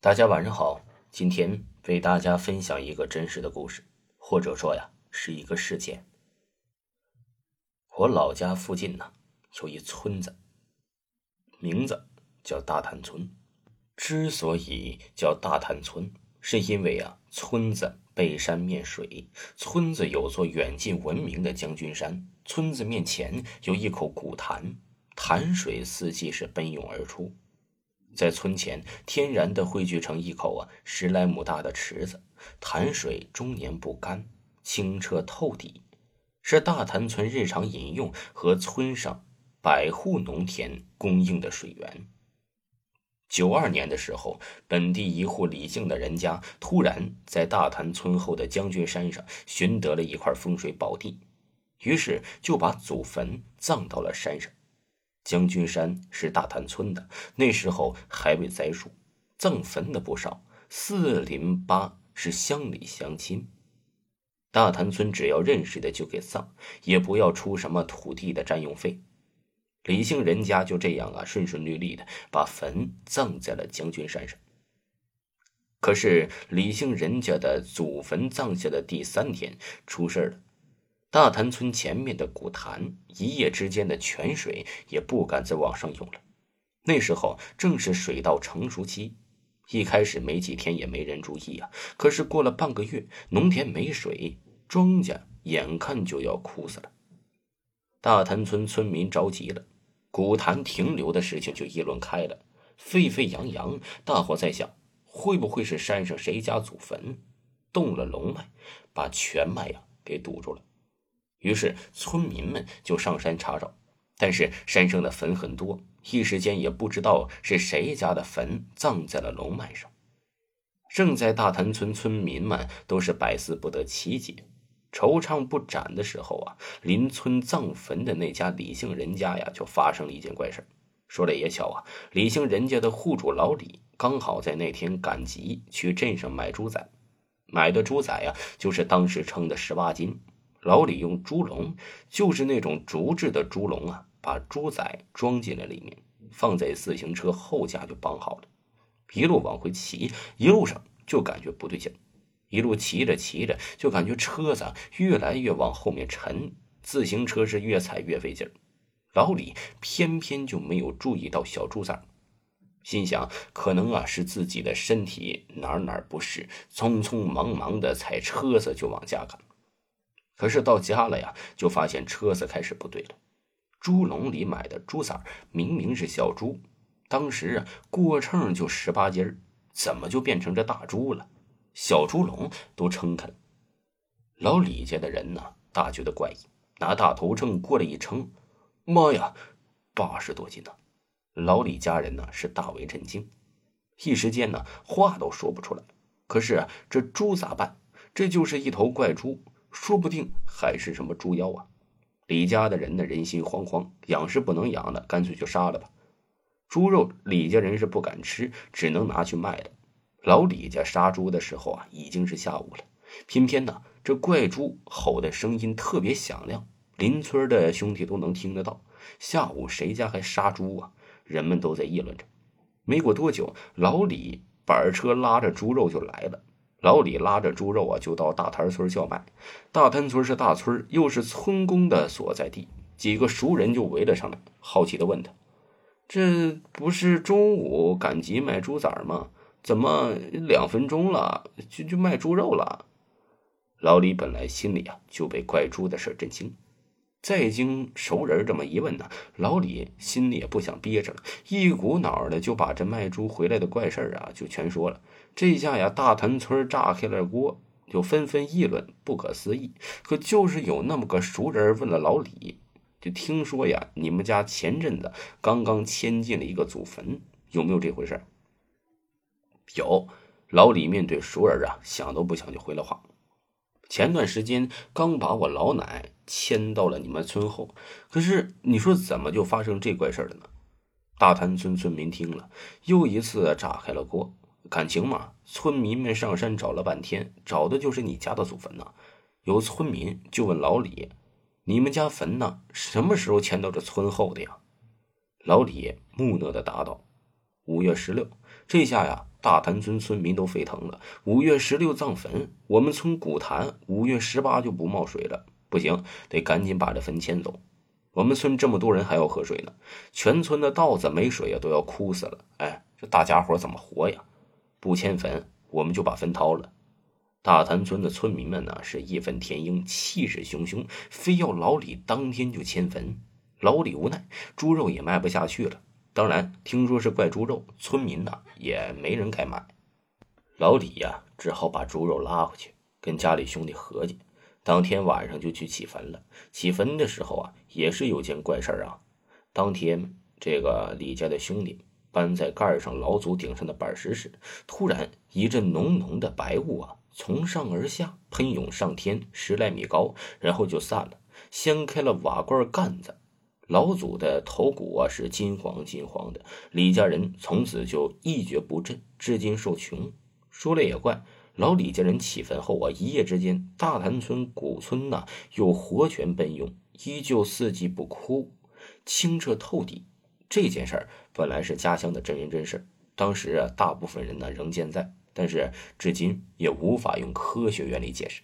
大家晚上好，今天为大家分享一个真实的故事，或者说呀，是一个事件。我老家附近呢，有一村子，名字叫大潭村。之所以叫大潭村，是因为啊，村子背山面水，村子有座远近闻名的将军山，村子面前有一口古潭，潭水四季是奔涌而出。在村前天然的汇聚成一口啊十来亩大的池子，潭水终年不干，清澈透底，是大潭村日常饮用和村上百户农田供应的水源。九二年的时候，本地一户李姓的人家突然在大潭村后的将军山上寻得了一块风水宝地，于是就把祖坟葬到了山上。将军山是大潭村的，那时候还未栽树，葬坟的不少，四邻八是乡里乡亲。大潭村只要认识的就给葬，也不要出什么土地的占用费。李姓人家就这样啊，顺顺利利的把坟葬在了将军山上。可是李姓人家的祖坟葬下的第三天，出事了。大潭村前面的古潭，一夜之间的泉水也不敢再往上涌了。那时候正是水稻成熟期，一开始没几天也没人注意啊。可是过了半个月，农田没水，庄稼眼看就要枯死了。大潭村村民着急了，古潭停留的事情就议论开了，沸沸扬扬。大伙在想，会不会是山上谁家祖坟动了龙脉，把泉脉呀给堵住了？于是村民们就上山查找，但是山上的坟很多，一时间也不知道是谁家的坟葬在了龙脉上。正在大潭村村民们都是百思不得其解、惆怅不展的时候啊，邻村葬坟的那家李姓人家呀，就发生了一件怪事说来也巧啊，李姓人家的户主老李刚好在那天赶集去镇上买猪仔，买的猪仔呀，就是当时称的十八斤。老李用猪笼，就是那种竹制的猪笼啊，把猪仔装进了里面，放在自行车后架就绑好了。一路往回骑，一路上就感觉不对劲一路骑着骑着，就感觉车子越来越往后面沉，自行车是越踩越费劲。老李偏偏就没有注意到小猪崽心想可能啊是自己的身体哪哪不适，匆匆忙忙的踩车子就往家赶。可是到家了呀，就发现车子开始不对了。猪笼里买的猪崽明明是小猪，当时啊过秤就十八斤怎么就变成这大猪了？小猪笼都撑开了。老李家的人呢，大觉得怪异，拿大头秤过来一称，妈呀，八十多斤呢！老李家人呢是大为震惊，一时间呢话都说不出来。可是啊，这猪咋办？这就是一头怪猪。说不定还是什么猪妖啊！李家的人呢，人心惶惶，养是不能养了，干脆就杀了吧。猪肉李家人是不敢吃，只能拿去卖了。老李家杀猪的时候啊，已经是下午了。偏偏呢，这怪猪吼的声音特别响亮，邻村的兄弟都能听得到。下午谁家还杀猪啊？人们都在议论着。没过多久，老李板车拉着猪肉就来了。老李拉着猪肉啊，就到大滩村叫卖。大滩村是大村，又是村公的所在地，几个熟人就围了上来，好奇的问他：“这不是中午赶集卖猪崽吗？怎么两分钟了就就卖猪肉了？”老李本来心里啊就被怪猪的事震惊，再经熟人这么一问呢，老李心里也不想憋着了，一股脑的就把这卖猪回来的怪事啊就全说了。这下呀，大屯村炸开了锅，就纷纷议论，不可思议。可就是有那么个熟人问了老李，就听说呀，你们家前阵子刚刚迁进了一个祖坟，有没有这回事？有，老李面对熟人啊，想都不想就回了话：“前段时间刚把我老奶迁到了你们村后，可是你说怎么就发生这怪事了呢？”大滩村村民听了，又一次炸开了锅。感情嘛，村民们上山找了半天，找的就是你家的祖坟呐。有村民就问老李：“你们家坟呢？什么时候迁到这村后的呀？”老李木讷的答道：“五月十六。”这下呀，大潭村村民都沸腾了。五月十六葬坟，我们村古潭五月十八就不冒水了。不行，得赶紧把这坟迁走。我们村这么多人还要喝水呢，全村的稻子没水啊，都要枯死了。哎，这大家伙怎么活呀？不迁坟，我们就把坟掏了。大潭村的村民们呢，是义愤填膺，气势汹汹，非要老李当天就迁坟。老李无奈，猪肉也卖不下去了。当然，听说是怪猪肉，村民呢也没人敢买。老李呀，只好把猪肉拉回去，跟家里兄弟合计，当天晚上就去起坟了。起坟的时候啊，也是有件怪事儿啊。当天，这个李家的兄弟搬在盖上老祖顶上的板石时，突然一阵浓浓的白雾啊，从上而下喷涌上天，十来米高，然后就散了，掀开了瓦罐盖子。老祖的头骨啊是金黄金黄的，李家人从此就一蹶不振，至今受穷。说了也怪，老李家人起坟后啊，一夜之间，大潭村古村呐又活泉奔涌，依旧四季不枯，清澈透底。这件事儿本来是家乡的真人真事，当时啊，大部分人呢仍健在，但是至今也无法用科学原理解释。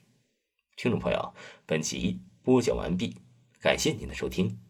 听众朋友，本集播讲完毕，感谢您的收听。